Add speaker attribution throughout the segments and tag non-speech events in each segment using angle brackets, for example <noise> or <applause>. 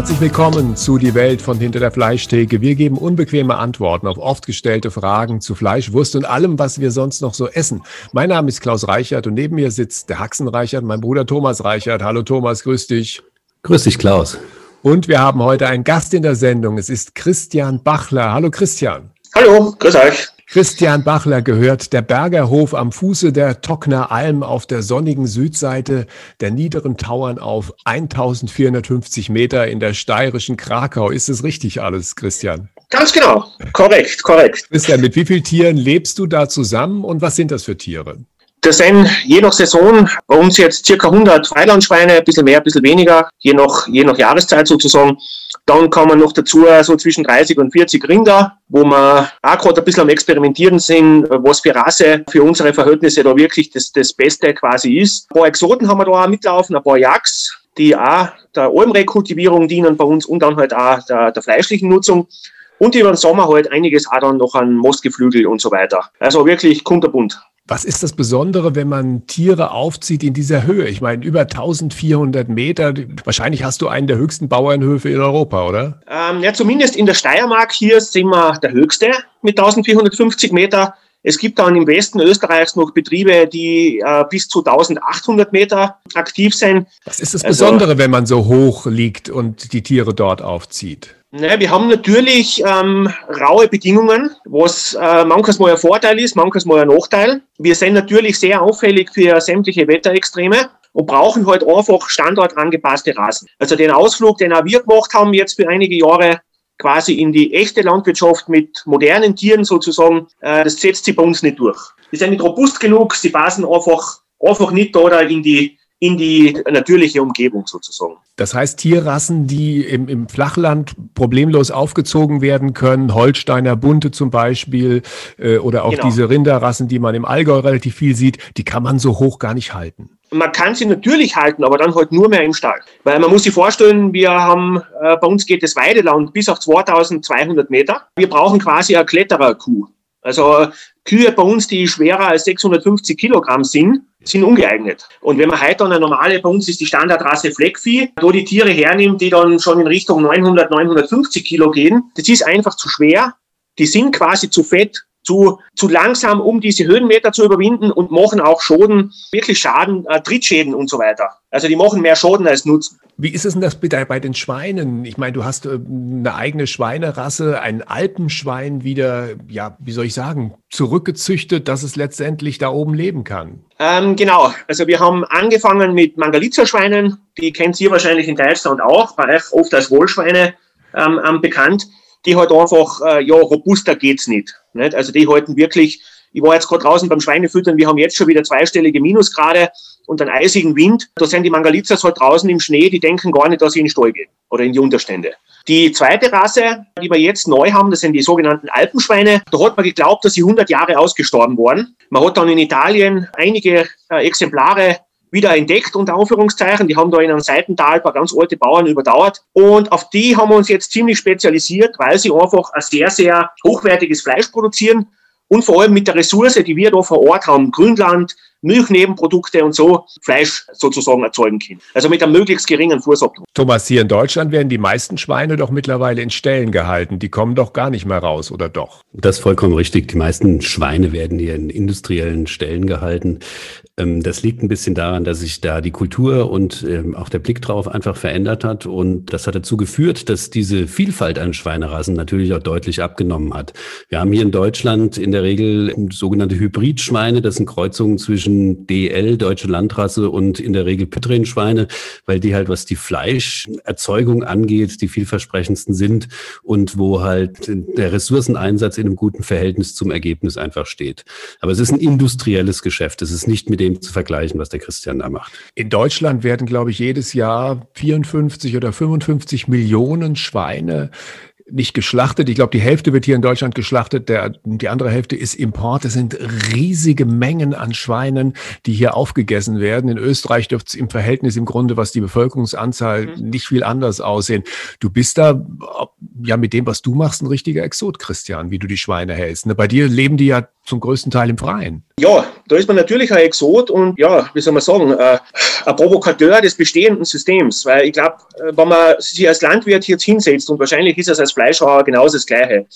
Speaker 1: Herzlich willkommen zu Die Welt von Hinter der Fleischtheke. Wir geben unbequeme Antworten auf oft gestellte Fragen zu Fleisch, Wurst und allem, was wir sonst noch so essen. Mein Name ist Klaus Reichert und neben mir sitzt der Haxen Reichert, mein Bruder Thomas Reichert. Hallo Thomas, grüß dich.
Speaker 2: Grüß dich, Klaus.
Speaker 1: Und wir haben heute einen Gast in der Sendung. Es ist Christian Bachler. Hallo Christian.
Speaker 3: Hallo, grüß euch.
Speaker 1: Christian Bachler gehört der Bergerhof am Fuße der Tockner Alm auf der sonnigen Südseite der niederen Tauern auf 1450 Meter in der steirischen Krakau. Ist es richtig alles, Christian?
Speaker 3: Ganz genau. Korrekt, korrekt.
Speaker 1: Christian, mit wie vielen Tieren lebst du da zusammen und was sind das für Tiere?
Speaker 3: Das sind je nach Saison bei uns jetzt circa 100 Freilandschweine, ein bisschen mehr, ein bisschen weniger, je nach, je nach Jahreszeit sozusagen. Dann kommen noch dazu so zwischen 30 und 40 Rinder, wo wir auch gerade ein bisschen am Experimentieren sind, was für Rasse für unsere Verhältnisse da wirklich das, das Beste quasi ist. Ein paar Exoten haben wir da auch mitlaufen, ein paar Jacks, die auch der Almrekultivierung dienen bei uns und dann halt auch der, der fleischlichen Nutzung. Und über den Sommer halt einiges auch dann noch an Mostgeflügel und so weiter. Also wirklich kunterbunt.
Speaker 1: Was ist das Besondere, wenn man Tiere aufzieht in dieser Höhe? Ich meine, über 1400 Meter. Wahrscheinlich hast du einen der höchsten Bauernhöfe in Europa, oder?
Speaker 3: Ähm, ja, zumindest in der Steiermark hier sind wir der höchste mit 1450 Meter. Es gibt dann im Westen Österreichs noch Betriebe, die äh, bis zu 1800 Meter aktiv sind.
Speaker 1: Was ist das also Besondere, also, wenn man so hoch liegt und die Tiere dort aufzieht?
Speaker 3: Naja, wir haben natürlich ähm, raue Bedingungen, was äh, manches mal ein Vorteil ist, manches mal ein Nachteil. Wir sind natürlich sehr auffällig für sämtliche Wetterextreme und brauchen halt einfach standortangepasste Rasen. Also den Ausflug, den auch wir gemacht haben jetzt für einige Jahre, quasi in die echte Landwirtschaft mit modernen Tieren sozusagen, äh, das setzt sich bei uns nicht durch. Die sind nicht robust genug, sie passen einfach, einfach nicht da in die in die natürliche Umgebung sozusagen.
Speaker 1: Das heißt, Tierrassen, die im, im Flachland problemlos aufgezogen werden können, Holsteiner Bunte zum Beispiel, äh, oder auch genau. diese Rinderrassen, die man im Allgäu relativ viel sieht, die kann man so hoch gar nicht halten.
Speaker 3: Man kann sie natürlich halten, aber dann halt nur mehr im Stall. Weil man muss sich vorstellen, wir haben, äh, bei uns geht das Weideland bis auf 2200 Meter. Wir brauchen quasi eine Klettererkuh. Also Kühe bei uns, die schwerer als 650 Kilogramm sind, sind ungeeignet. Und wenn man heute eine normale, bei uns ist die Standardrasse Fleckvieh, da die Tiere hernimmt, die dann schon in Richtung 900, 950 Kilo gehen, das ist einfach zu schwer. Die sind quasi zu fett, zu, zu langsam, um diese Höhenmeter zu überwinden und machen auch Schoden, wirklich Schaden, äh, Trittschäden und so weiter. Also die machen mehr Schaden als Nutzen.
Speaker 1: Wie ist es denn das bei, bei den Schweinen? Ich meine, du hast äh, eine eigene Schweinerasse, ein Alpenschwein wieder, ja, wie soll ich sagen, zurückgezüchtet, dass es letztendlich da oben leben kann.
Speaker 3: Ähm, genau, also wir haben angefangen mit Mangalitzer-Schweinen, die kennt ihr wahrscheinlich in Deutschland auch, bei euch oft als Wohlschweine ähm, ähm bekannt die halt einfach, äh, ja, robuster geht's nicht, nicht. Also die halten wirklich, ich war jetzt gerade draußen beim Schweinefüttern, wir haben jetzt schon wieder zweistellige Minusgrade und einen eisigen Wind. Da sind die Mangalitzers halt draußen im Schnee, die denken gar nicht, dass sie in den Stall gehen oder in die Unterstände. Die zweite Rasse, die wir jetzt neu haben, das sind die sogenannten Alpenschweine. Da hat man geglaubt, dass sie 100 Jahre ausgestorben waren. Man hat dann in Italien einige äh, Exemplare wieder entdeckt, unter Anführungszeichen. Die haben da in einem Seitental ein paar ganz alte Bauern überdauert. Und auf die haben wir uns jetzt ziemlich spezialisiert, weil sie einfach ein sehr, sehr hochwertiges Fleisch produzieren und vor allem mit der Ressource, die wir da vor Ort haben, Grünland, Milchnebenprodukte und so, Fleisch sozusagen erzeugen können. Also mit einem möglichst geringen Fußabdruck.
Speaker 1: Thomas, hier in Deutschland werden die meisten Schweine doch mittlerweile in Ställen gehalten. Die kommen doch gar nicht mehr raus, oder doch?
Speaker 2: Das ist vollkommen richtig. Die meisten Schweine werden hier in industriellen Ställen gehalten. Ähm, das liegt ein bisschen daran, dass sich da die Kultur und ähm, auch der Blick drauf einfach verändert hat. Und das hat dazu geführt, dass diese Vielfalt an Schweinerassen natürlich auch deutlich abgenommen hat. Wir haben hier in Deutschland in der Regel sogenannte Hybridschweine. Das sind Kreuzungen zwischen DL, deutsche Landrasse, und in der Regel Pythrenschweine, weil die halt, was die Fleischerzeugung angeht, die vielversprechendsten sind und wo halt der Ressourceneinsatz in einem guten Verhältnis zum Ergebnis einfach steht. Aber es ist ein industrielles Geschäft. Es ist nicht mit dem dem zu vergleichen, was der Christian da macht.
Speaker 1: In Deutschland werden, glaube ich, jedes Jahr 54 oder 55 Millionen Schweine nicht geschlachtet. Ich glaube, die Hälfte wird hier in Deutschland geschlachtet, der, die andere Hälfte ist Import. Es sind riesige Mengen an Schweinen, die hier aufgegessen werden. In Österreich dürfte es im Verhältnis im Grunde, was die Bevölkerungsanzahl mhm. nicht viel anders aussehen. Du bist da ja mit dem, was du machst, ein richtiger Exot, Christian, wie du die Schweine hältst. Ne? Bei dir leben die ja zum größten Teil im Freien.
Speaker 3: Ja, da ist man natürlich ein Exot und ja, wie soll man sagen, äh, ein Provokateur des bestehenden Systems. Weil ich glaube, äh, wenn man sich als Landwirt jetzt hinsetzt und wahrscheinlich ist es als Fleischhauer genauso das Gleiche,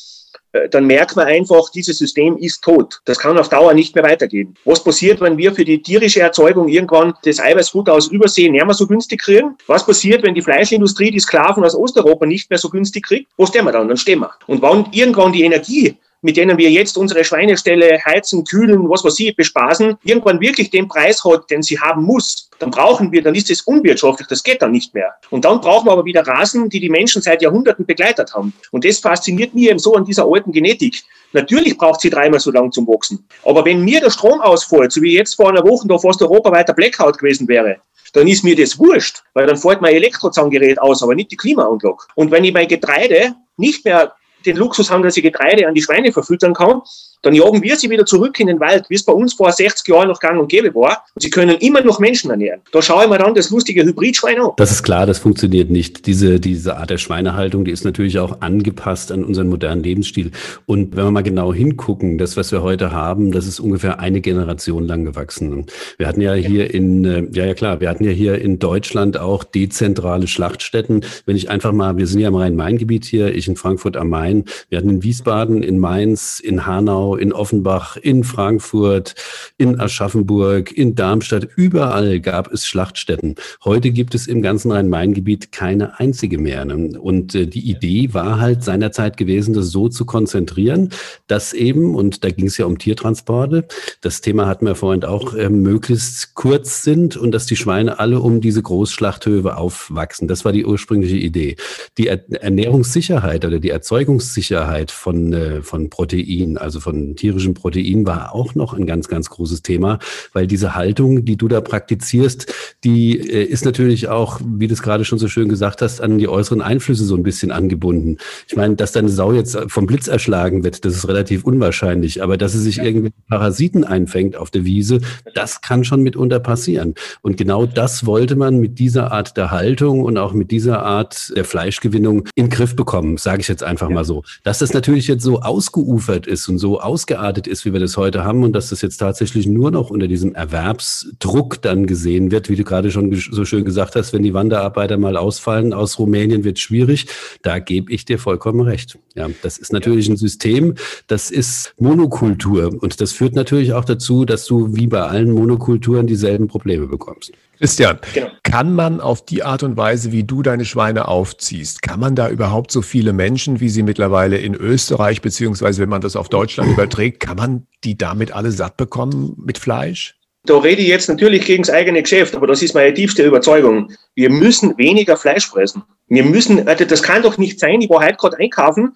Speaker 3: äh, dann merkt man einfach, dieses System ist tot. Das kann auf Dauer nicht mehr weitergehen. Was passiert, wenn wir für die tierische Erzeugung irgendwann das Eiweißfutter aus Übersee nicht mehr so günstig kriegen? Was passiert, wenn die Fleischindustrie die Sklaven aus Osteuropa nicht mehr so günstig kriegt? Wo stehen wir dann? Dann stehen wir. Und wann irgendwann die Energie mit denen wir jetzt unsere Schweineställe heizen, kühlen, was weiß ich, bespaßen, irgendwann wirklich den Preis hat, den sie haben muss, dann brauchen wir, dann ist es unwirtschaftlich, das geht dann nicht mehr. Und dann brauchen wir aber wieder Rasen, die die Menschen seit Jahrhunderten begleitet haben. Und das fasziniert mich eben so an dieser alten Genetik. Natürlich braucht sie dreimal so lang zum Wachsen. Aber wenn mir der Strom ausfällt, so wie jetzt vor einer Woche da fast europaweiter Blackout gewesen wäre, dann ist mir das wurscht, weil dann fällt mein Elektrozahngerät aus, aber nicht die Klimaanlage. Und wenn ich mein Getreide nicht mehr den Luxus haben, dass ich Getreide an die Schweine verfüttern kann, dann jagen wir sie wieder zurück in den Wald, wie es bei uns vor 60 Jahren noch gang und gäbe war. Und sie können immer noch Menschen ernähren. Da schaue ich mir dann das lustige Hybridschwein an.
Speaker 2: Das ist klar, das funktioniert nicht. Diese, diese Art der Schweinehaltung, die ist natürlich auch angepasst an unseren modernen Lebensstil. Und wenn wir mal genau hingucken, das, was wir heute haben, das ist ungefähr eine Generation lang gewachsen. Wir hatten ja hier in, äh, ja, ja klar, wir hatten ja hier in Deutschland auch dezentrale Schlachtstätten. Wenn ich einfach mal, wir sind ja im Rhein-Main-Gebiet hier, ich in Frankfurt am Main, wir hatten in Wiesbaden, in Mainz, in Hanau, in Offenbach, in Frankfurt, in Aschaffenburg, in Darmstadt. Überall gab es Schlachtstätten. Heute gibt es im ganzen Rhein-Main-Gebiet keine einzige mehr. Und äh, die Idee war halt seinerzeit gewesen, das so zu konzentrieren, dass eben, und da ging es ja um Tiertransporte, das Thema hatten wir vorhin auch, äh, möglichst kurz sind und dass die Schweine alle um diese Großschlachthöfe aufwachsen. Das war die ursprüngliche Idee. Die er Ernährungssicherheit oder die Erzeugungssicherheit von, äh, von Protein, also von tierischen Protein war auch noch ein ganz, ganz großes Thema, weil diese Haltung, die du da praktizierst, die äh, ist natürlich auch, wie du es gerade schon so schön gesagt hast, an die äußeren Einflüsse so ein bisschen angebunden. Ich meine, dass deine Sau jetzt vom Blitz erschlagen wird, das ist relativ unwahrscheinlich, aber dass sie sich irgendwie Parasiten einfängt auf der Wiese, das kann schon mitunter passieren. Und genau das wollte man mit dieser Art der Haltung und auch mit dieser Art der Fleischgewinnung in den Griff bekommen, sage ich jetzt einfach mal so. Dass das natürlich jetzt so ausgeufert ist und so ausgeartet ist, wie wir das heute haben und dass das jetzt tatsächlich nur noch unter diesem Erwerbsdruck dann gesehen wird, wie du gerade schon so schön gesagt hast, wenn die Wanderarbeiter mal ausfallen aus Rumänien, wird schwierig. Da gebe ich dir vollkommen recht. Ja, das ist natürlich ein System, das ist Monokultur und das führt natürlich auch dazu, dass du wie bei allen Monokulturen dieselben Probleme bekommst.
Speaker 1: Christian, genau. kann man auf die Art und Weise, wie du deine Schweine aufziehst, kann man da überhaupt so viele Menschen, wie sie mittlerweile in Österreich, beziehungsweise wenn man das auf Deutschland überträgt, kann man die damit alle satt bekommen mit Fleisch?
Speaker 3: Da rede ich jetzt natürlich gegen das eigene Geschäft, aber das ist meine tiefste Überzeugung. Wir müssen weniger Fleisch fressen. Wir müssen, also das kann doch nicht sein, ich war heute gerade einkaufen,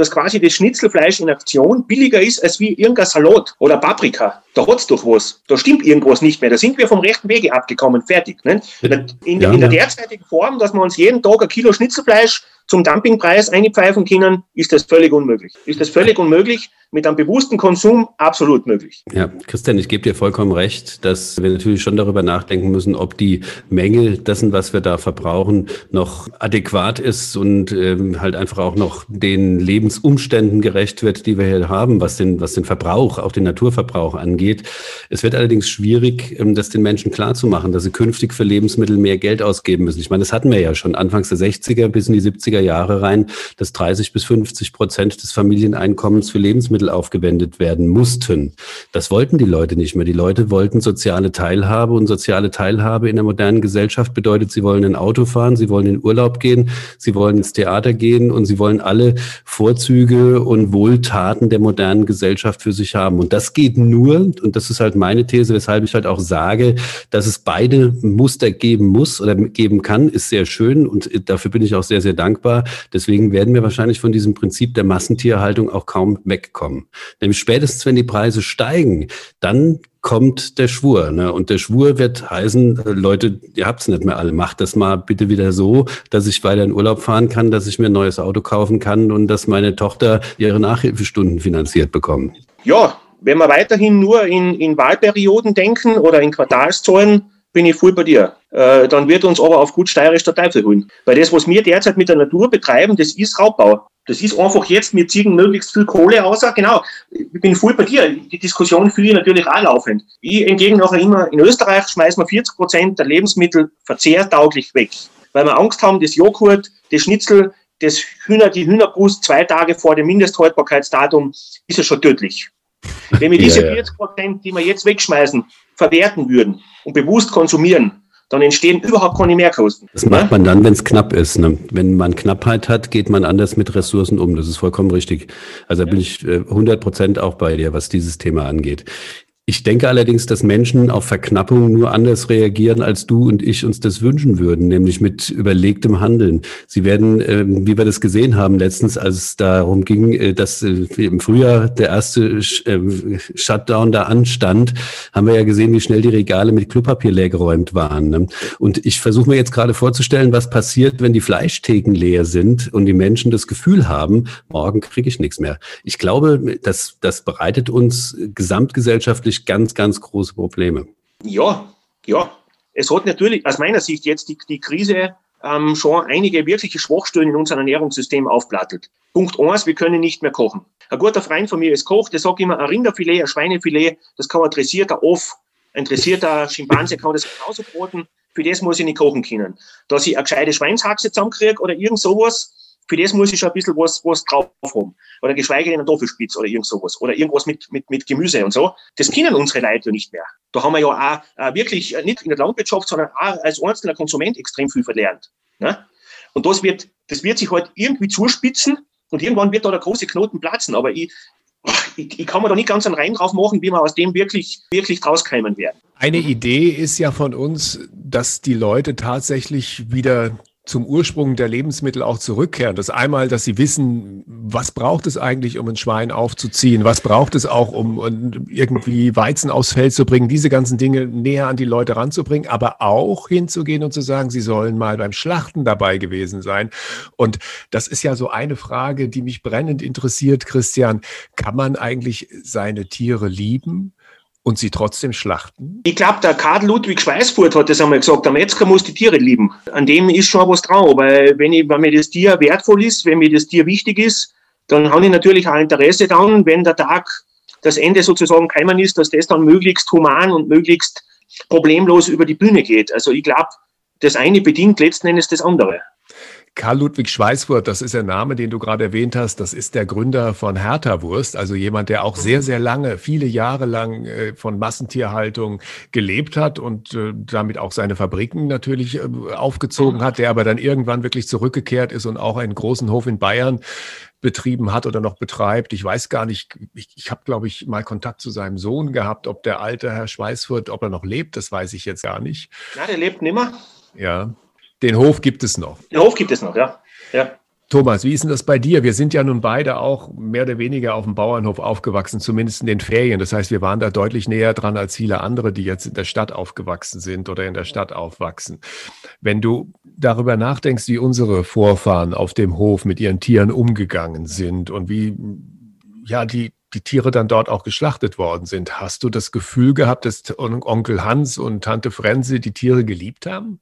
Speaker 3: dass quasi das Schnitzelfleisch in Aktion billiger ist als wie irgendein Salat oder Paprika. Da hat's doch was. Da stimmt irgendwas nicht mehr. Da sind wir vom rechten Wege abgekommen. Fertig. Ne? In, ja, in, der derzeitigen Form, dass wir uns jeden Tag ein Kilo Schnitzelfleisch zum Dumpingpreis eingepfeifen können, ist das völlig unmöglich. Ist das völlig unmöglich mit einem bewussten Konsum absolut möglich.
Speaker 2: Ja, Christian, ich gebe dir vollkommen recht, dass wir natürlich schon darüber nachdenken müssen, ob die Menge dessen, was wir da verbrauchen, noch adäquat ist und ähm, halt einfach auch noch den Lebensumständen gerecht wird, die wir hier haben, was den, was den Verbrauch, auch den Naturverbrauch angeht. Es wird allerdings schwierig, ähm, das den Menschen klarzumachen, dass sie künftig für Lebensmittel mehr Geld ausgeben müssen. Ich meine, das hatten wir ja schon anfangs der 60er bis in die 70er Jahre rein, dass 30 bis 50 Prozent des Familieneinkommens für Lebensmittel aufgewendet werden mussten. Das wollten die Leute nicht mehr. Die Leute wollten soziale Teilhabe und soziale Teilhabe in der modernen Gesellschaft bedeutet, sie wollen ein Auto fahren, sie wollen in Urlaub gehen, sie wollen ins Theater gehen und sie wollen alle Vorzüge und Wohltaten der modernen Gesellschaft für sich haben. Und das geht nur, und das ist halt meine These, weshalb ich halt auch sage, dass es beide Muster geben muss oder geben kann, ist sehr schön und dafür bin ich auch sehr, sehr dankbar. Deswegen werden wir wahrscheinlich von diesem Prinzip der Massentierhaltung auch kaum wegkommen kommen. Nämlich spätestens, wenn die Preise steigen, dann kommt der Schwur. Ne? Und der Schwur wird heißen, äh, Leute, ihr habt's nicht mehr alle, macht das mal bitte wieder so, dass ich weiter in Urlaub fahren kann, dass ich mir ein neues Auto kaufen kann und dass meine Tochter ihre Nachhilfestunden finanziert bekommt.
Speaker 3: Ja, wenn wir weiterhin nur in, in Wahlperioden denken oder in Quartalszahlen, bin ich voll bei dir. Äh, dann wird uns aber auf gut steirisch der Teufel holen. Weil das, was wir derzeit mit der Natur betreiben, das ist Raubbau. Das ist einfach jetzt, wir ziehen möglichst viel Kohle aus. Genau, ich bin voll bei dir. Die Diskussion führe ich natürlich auch laufend. Ich entgegen nachher immer, in Österreich schmeißen wir 40 Prozent der Lebensmittel verzehrtauglich weg. Weil wir Angst haben, das Joghurt, das Schnitzel, das Hühner, die Hühnerbrust zwei Tage vor dem Mindesthaltbarkeitsdatum ist es schon tödlich. Wenn wir <laughs> diese 40 Prozent, die wir jetzt wegschmeißen, verwerten würden und bewusst konsumieren, dann entstehen überhaupt keine Mehrkosten.
Speaker 2: Das macht man dann, wenn es knapp ist. Ne? Wenn man Knappheit hat, geht man anders mit Ressourcen um. Das ist vollkommen richtig. Also da bin ich 100 äh, Prozent auch bei dir, was dieses Thema angeht. Ich denke allerdings, dass Menschen auf Verknappung nur anders reagieren, als du und ich uns das wünschen würden, nämlich mit überlegtem Handeln. Sie werden, äh, wie wir das gesehen haben letztens, als es darum ging, äh, dass äh, im Frühjahr der erste äh, Shutdown da anstand, haben wir ja gesehen, wie schnell die Regale mit Klopapier leergeräumt waren. Ne? Und ich versuche mir jetzt gerade vorzustellen, was passiert, wenn die Fleischtheken leer sind und die Menschen das Gefühl haben, morgen kriege ich nichts mehr. Ich glaube, das, das bereitet uns gesamtgesellschaftlich ganz, ganz große Probleme.
Speaker 3: Ja, ja. Es hat natürlich aus meiner Sicht jetzt die, die Krise ähm, schon einige wirkliche Schwachstellen in unserem Ernährungssystem aufplattet. Punkt eins, wir können nicht mehr kochen. Ein guter Freund von mir ist Koch, der sagt immer, ein Rinderfilet, ein Schweinefilet, das kann ein dressierter Off, ein dressierter <laughs> Schimpanse kann das genauso broten, für das muss ich nicht kochen können. Dass ich eine gescheite Schweinshaxe zusammenkriege oder irgend sowas, für das muss ich schon ein bisschen was, was drauf haben. Oder geschweige denn ein Doppelspitz oder irgend sowas. Oder irgendwas mit, mit, mit Gemüse und so. Das kennen unsere Leute nicht mehr. Da haben wir ja auch äh, wirklich äh, nicht in der Landwirtschaft, sondern auch als einzelner Konsument extrem viel verlernt. Ne? Und das wird, das wird sich halt irgendwie zuspitzen und irgendwann wird da der große Knoten platzen. Aber ich, ich, ich, kann mir da nicht ganz einen Rein drauf machen, wie wir aus dem wirklich, wirklich drauskommen werden.
Speaker 1: Eine Idee ist ja von uns, dass die Leute tatsächlich wieder zum Ursprung der Lebensmittel auch zurückkehren. Das einmal, dass sie wissen, was braucht es eigentlich, um ein Schwein aufzuziehen? Was braucht es auch, um irgendwie Weizen aufs Feld zu bringen? Diese ganzen Dinge näher an die Leute ranzubringen, aber auch hinzugehen und zu sagen, sie sollen mal beim Schlachten dabei gewesen sein. Und das ist ja so eine Frage, die mich brennend interessiert, Christian. Kann man eigentlich seine Tiere lieben? Und sie trotzdem schlachten?
Speaker 3: Ich glaube, der Karl Ludwig Schweißfurt hat das einmal gesagt, der Metzger muss die Tiere lieben. An dem ist schon was drauf, weil wenn, ich, wenn mir das Tier wertvoll ist, wenn mir das Tier wichtig ist, dann habe ich natürlich auch Interesse daran, wenn der Tag das Ende sozusagen keimen ist, dass das dann möglichst human und möglichst problemlos über die Bühne geht. Also ich glaube, das eine bedingt letzten Endes das andere.
Speaker 1: Karl Ludwig Schweißfurt, das ist der Name, den du gerade erwähnt hast. Das ist der Gründer von Hertha Wurst, also jemand, der auch sehr, sehr lange, viele Jahre lang äh, von Massentierhaltung gelebt hat und äh, damit auch seine Fabriken natürlich äh, aufgezogen hat, der aber dann irgendwann wirklich zurückgekehrt ist und auch einen großen Hof in Bayern betrieben hat oder noch betreibt. Ich weiß gar nicht, ich, ich habe, glaube ich, mal Kontakt zu seinem Sohn gehabt, ob der alte Herr Schweißfurt, ob er noch lebt, das weiß ich jetzt gar nicht.
Speaker 3: Ja, der lebt nimmer.
Speaker 1: Ja, den Hof gibt es noch.
Speaker 3: Den Hof gibt es noch, ja. ja.
Speaker 1: Thomas, wie ist denn das bei dir? Wir sind ja nun beide auch mehr oder weniger auf dem Bauernhof aufgewachsen, zumindest in den Ferien. Das heißt, wir waren da deutlich näher dran als viele andere, die jetzt in der Stadt aufgewachsen sind oder in der Stadt aufwachsen. Wenn du darüber nachdenkst, wie unsere Vorfahren auf dem Hof mit ihren Tieren umgegangen sind und wie ja die die Tiere dann dort auch geschlachtet worden sind. Hast du das Gefühl gehabt, dass Onkel Hans und Tante Frenze die Tiere geliebt haben?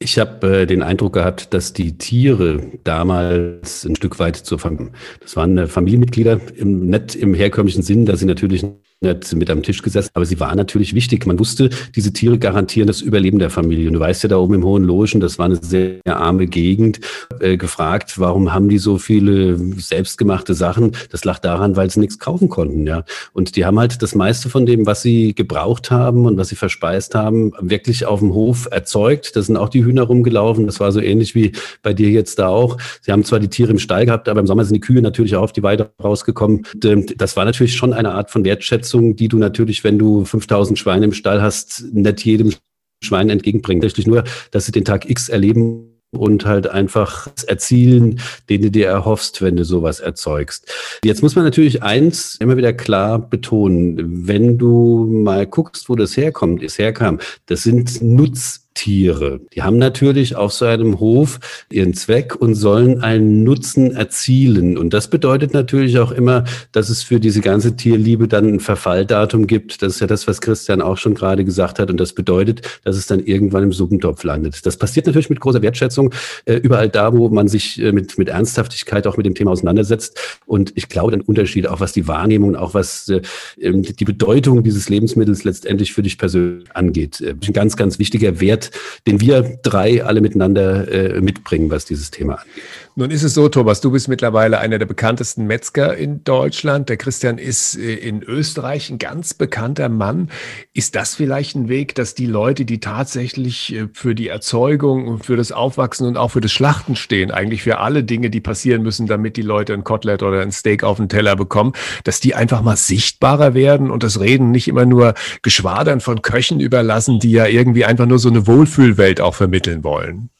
Speaker 2: Ich habe äh, den Eindruck gehabt, dass die Tiere damals ein Stück weit zur Familie, das waren äh, Familienmitglieder, im, nicht im herkömmlichen Sinn, dass sie natürlich nicht mit am Tisch gesessen, aber sie waren natürlich wichtig. Man wusste, diese Tiere garantieren das Überleben der Familie. Und du weißt ja, da oben im Hohen Logen, das war eine sehr arme Gegend, äh, gefragt, warum haben die so viele selbstgemachte Sachen? Das lag daran, weil sie nichts kaufen konnten, ja. Und die haben halt das meiste von dem, was sie gebraucht haben und was sie verspeist haben, wirklich auf dem Hof erzeugt. Da sind auch die Hühner rumgelaufen. Das war so ähnlich wie bei dir jetzt da auch. Sie haben zwar die Tiere im Stall gehabt, aber im Sommer sind die Kühe natürlich auch auf die Weide rausgekommen. Und, äh, das war natürlich schon eine Art von Wertschätzung die du natürlich, wenn du 5000 Schweine im Stall hast, nicht jedem Schwein entgegenbringst. Richtig nur, dass sie den Tag X erleben und halt einfach erzielen, den du dir erhoffst, wenn du sowas erzeugst. Jetzt muss man natürlich eins immer wieder klar betonen, wenn du mal guckst, wo das herkommt, es herkam, das sind Nutz Tiere. Die haben natürlich auf so einem Hof ihren Zweck und sollen einen Nutzen erzielen. Und das bedeutet natürlich auch immer, dass es für diese ganze Tierliebe dann ein Verfalldatum gibt. Das ist ja das, was Christian auch schon gerade gesagt hat. Und das bedeutet, dass es dann irgendwann im Suppentopf landet. Das passiert natürlich mit großer Wertschätzung äh, überall da, wo man sich äh, mit, mit Ernsthaftigkeit auch mit dem Thema auseinandersetzt. Und ich glaube, ein Unterschied, auch was die Wahrnehmung, auch was äh, die Bedeutung dieses Lebensmittels letztendlich für dich persönlich angeht. Ein ganz, ganz wichtiger Wert den wir drei alle miteinander äh, mitbringen, was dieses Thema angeht.
Speaker 1: Nun ist es so, Thomas, du bist mittlerweile einer der bekanntesten Metzger in Deutschland. Der Christian ist äh, in Österreich ein ganz bekannter Mann. Ist das vielleicht ein Weg, dass die Leute, die tatsächlich äh, für die Erzeugung und für das Aufwachsen und auch für das Schlachten stehen, eigentlich für alle Dinge, die passieren müssen, damit die Leute ein Kotelett oder ein Steak auf den Teller bekommen, dass die einfach mal sichtbarer werden und das Reden nicht immer nur Geschwadern von Köchen überlassen, die ja irgendwie einfach nur so eine Wohlfühlwelt auch vermitteln wollen.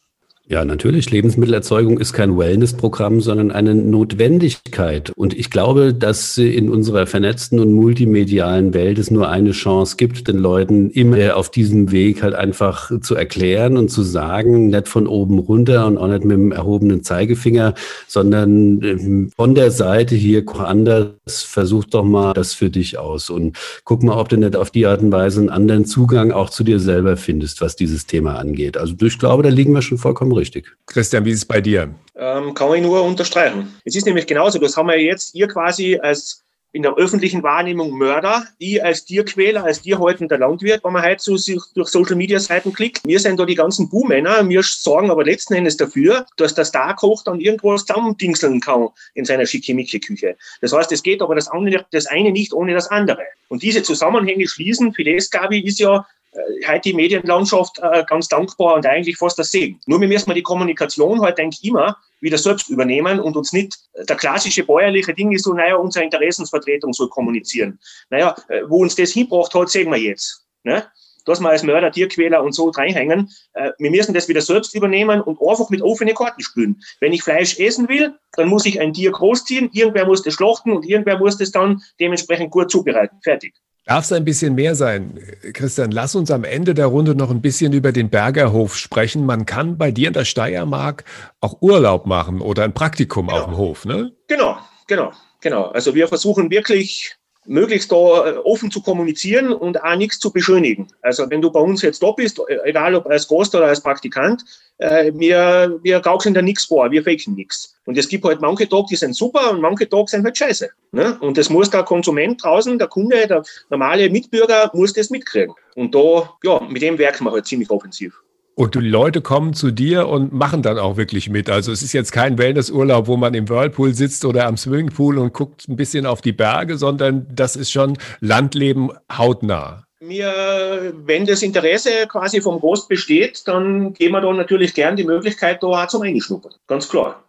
Speaker 2: Ja, natürlich. Lebensmittelerzeugung ist kein Wellnessprogramm, sondern eine Notwendigkeit. Und ich glaube, dass in unserer vernetzten und multimedialen Welt es nur eine Chance gibt, den Leuten immer auf diesem Weg halt einfach zu erklären und zu sagen, nicht von oben runter und auch nicht mit dem erhobenen Zeigefinger, sondern ähm, von der Seite hier anders, versuch doch mal das für dich aus und guck mal, ob du nicht auf die Art und Weise einen anderen Zugang auch zu dir selber findest, was dieses Thema angeht. Also ich glaube, da liegen wir schon vollkommen richtig.
Speaker 1: Christian, wie ist es bei dir?
Speaker 3: Ähm, kann ich nur unterstreichen. Es ist nämlich genauso, das haben wir jetzt ihr quasi als in der öffentlichen Wahrnehmung Mörder, ich als Tierquäler, als tierhaltender Landwirt, wenn man halt so durch Social Media Seiten klickt. Wir sind da die ganzen Buhmänner, wir sorgen aber letzten Endes dafür, dass der Starkoch dann irgendwas zusammendingseln kann in seiner Schickimicki-Küche. Das heißt, es geht aber das eine, das eine nicht ohne das andere. Und diese Zusammenhänge schließen, Filet Gabi ist ja heute die Medienlandschaft äh, ganz dankbar und eigentlich fast das Segen. Nur wir müssen die Kommunikation halt, denke ich, immer wieder selbst übernehmen und uns nicht, äh, der klassische bäuerliche Ding ist so, naja, unsere Interessensvertretung soll kommunizieren. Naja, wo uns das hinbracht hat, sehen wir jetzt. Ne? dass wir als Mörder, Tierquäler und so reinhängen. wir müssen das wieder selbst übernehmen und einfach mit offenen Karten spielen. Wenn ich Fleisch essen will, dann muss ich ein Tier großziehen, irgendwer muss das schlachten und irgendwer muss das dann dementsprechend gut zubereiten. Fertig.
Speaker 1: Darf es ein bisschen mehr sein? Christian, lass uns am Ende der Runde noch ein bisschen über den Bergerhof sprechen. Man kann bei dir in der Steiermark auch Urlaub machen oder ein Praktikum genau. auf dem Hof, ne?
Speaker 3: Genau, genau, genau. Also wir versuchen wirklich möglichst da äh, offen zu kommunizieren und auch nichts zu beschönigen. Also wenn du bei uns jetzt da bist, äh, egal ob als Gast oder als Praktikant, äh, wir, wir gaukeln da nichts vor, wir faken nichts. Und es gibt halt manche Tage, die sind super und manche Tage sind halt scheiße. Ne? Und das muss der Konsument draußen, der Kunde, der normale Mitbürger, muss das mitkriegen. Und da, ja, mit dem werken wir halt ziemlich offensiv.
Speaker 1: Und die Leute kommen zu dir und machen dann auch wirklich mit. Also es ist jetzt kein Wellnessurlaub, wo man im Whirlpool sitzt oder am Swimmingpool und guckt ein bisschen auf die Berge, sondern das ist schon Landleben hautnah.
Speaker 3: Mir, wenn das Interesse quasi vom Gast besteht, dann geben wir da natürlich gern die Möglichkeit, da auch zum Einschnuppern. Ganz klar.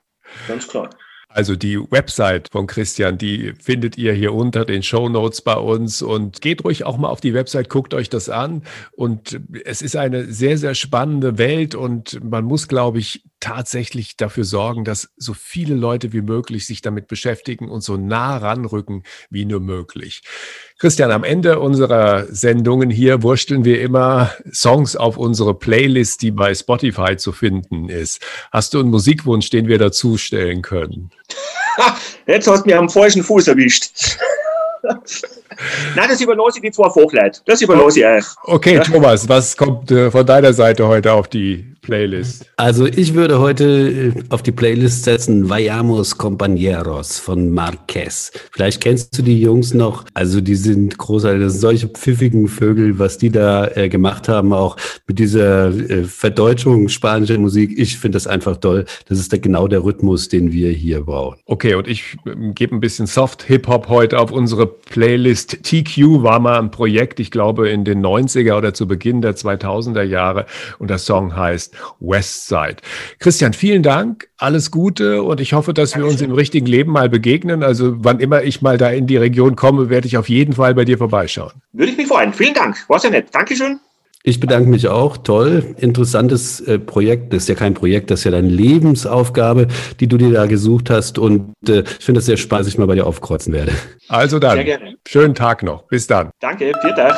Speaker 3: Ganz klar.
Speaker 1: Also die Website von Christian, die findet ihr hier unter den Show Notes bei uns. Und geht ruhig auch mal auf die Website, guckt euch das an. Und es ist eine sehr, sehr spannende Welt. Und man muss, glaube ich, tatsächlich dafür sorgen, dass so viele Leute wie möglich sich damit beschäftigen und so nah ranrücken wie nur möglich. Christian, am Ende unserer Sendungen hier wursteln wir immer Songs auf unsere Playlist, die bei Spotify zu finden ist. Hast du einen Musikwunsch, den wir dazu stellen können? <laughs>
Speaker 3: Jetzt hast du mich am falschen Fuß erwischt. <laughs> Nein, das überlasse ich die zwei Fachleute. Das überlasse ich euch.
Speaker 1: Okay, Thomas, was kommt äh, von deiner Seite heute auf die Playlist?
Speaker 2: Also ich würde heute äh, auf die Playlist setzen Vayamos Compañeros von Marquez. Vielleicht kennst du die Jungs noch. Also die sind großartig. Das sind solche pfiffigen Vögel, was die da äh, gemacht haben, auch mit dieser äh, Verdeutschung spanischer Musik. Ich finde das einfach toll. Das ist der, genau der Rhythmus, den wir hier brauchen.
Speaker 1: Okay, und ich äh, gebe ein bisschen Soft-Hip-Hop heute auf unsere Playlist. TQ war mal ein Projekt, ich glaube in den 90er oder zu Beginn der 2000er Jahre. Und der Song heißt Westside. Christian, vielen Dank, alles Gute und ich hoffe, dass wir uns im richtigen Leben mal begegnen. Also wann immer ich mal da in die Region komme, werde ich auf jeden Fall bei dir vorbeischauen.
Speaker 3: Würde ich mich freuen. Vielen Dank. War sehr nett. Dankeschön.
Speaker 2: Ich bedanke mich auch. Toll, interessantes äh, Projekt. Das ist ja kein Projekt, das ist ja deine Lebensaufgabe, die du dir da gesucht hast. Und äh, ich finde es sehr spaßig, mal bei dir aufkreuzen werde.
Speaker 1: Also dann, schönen Tag noch. Bis dann.
Speaker 3: Danke, vielen Dank.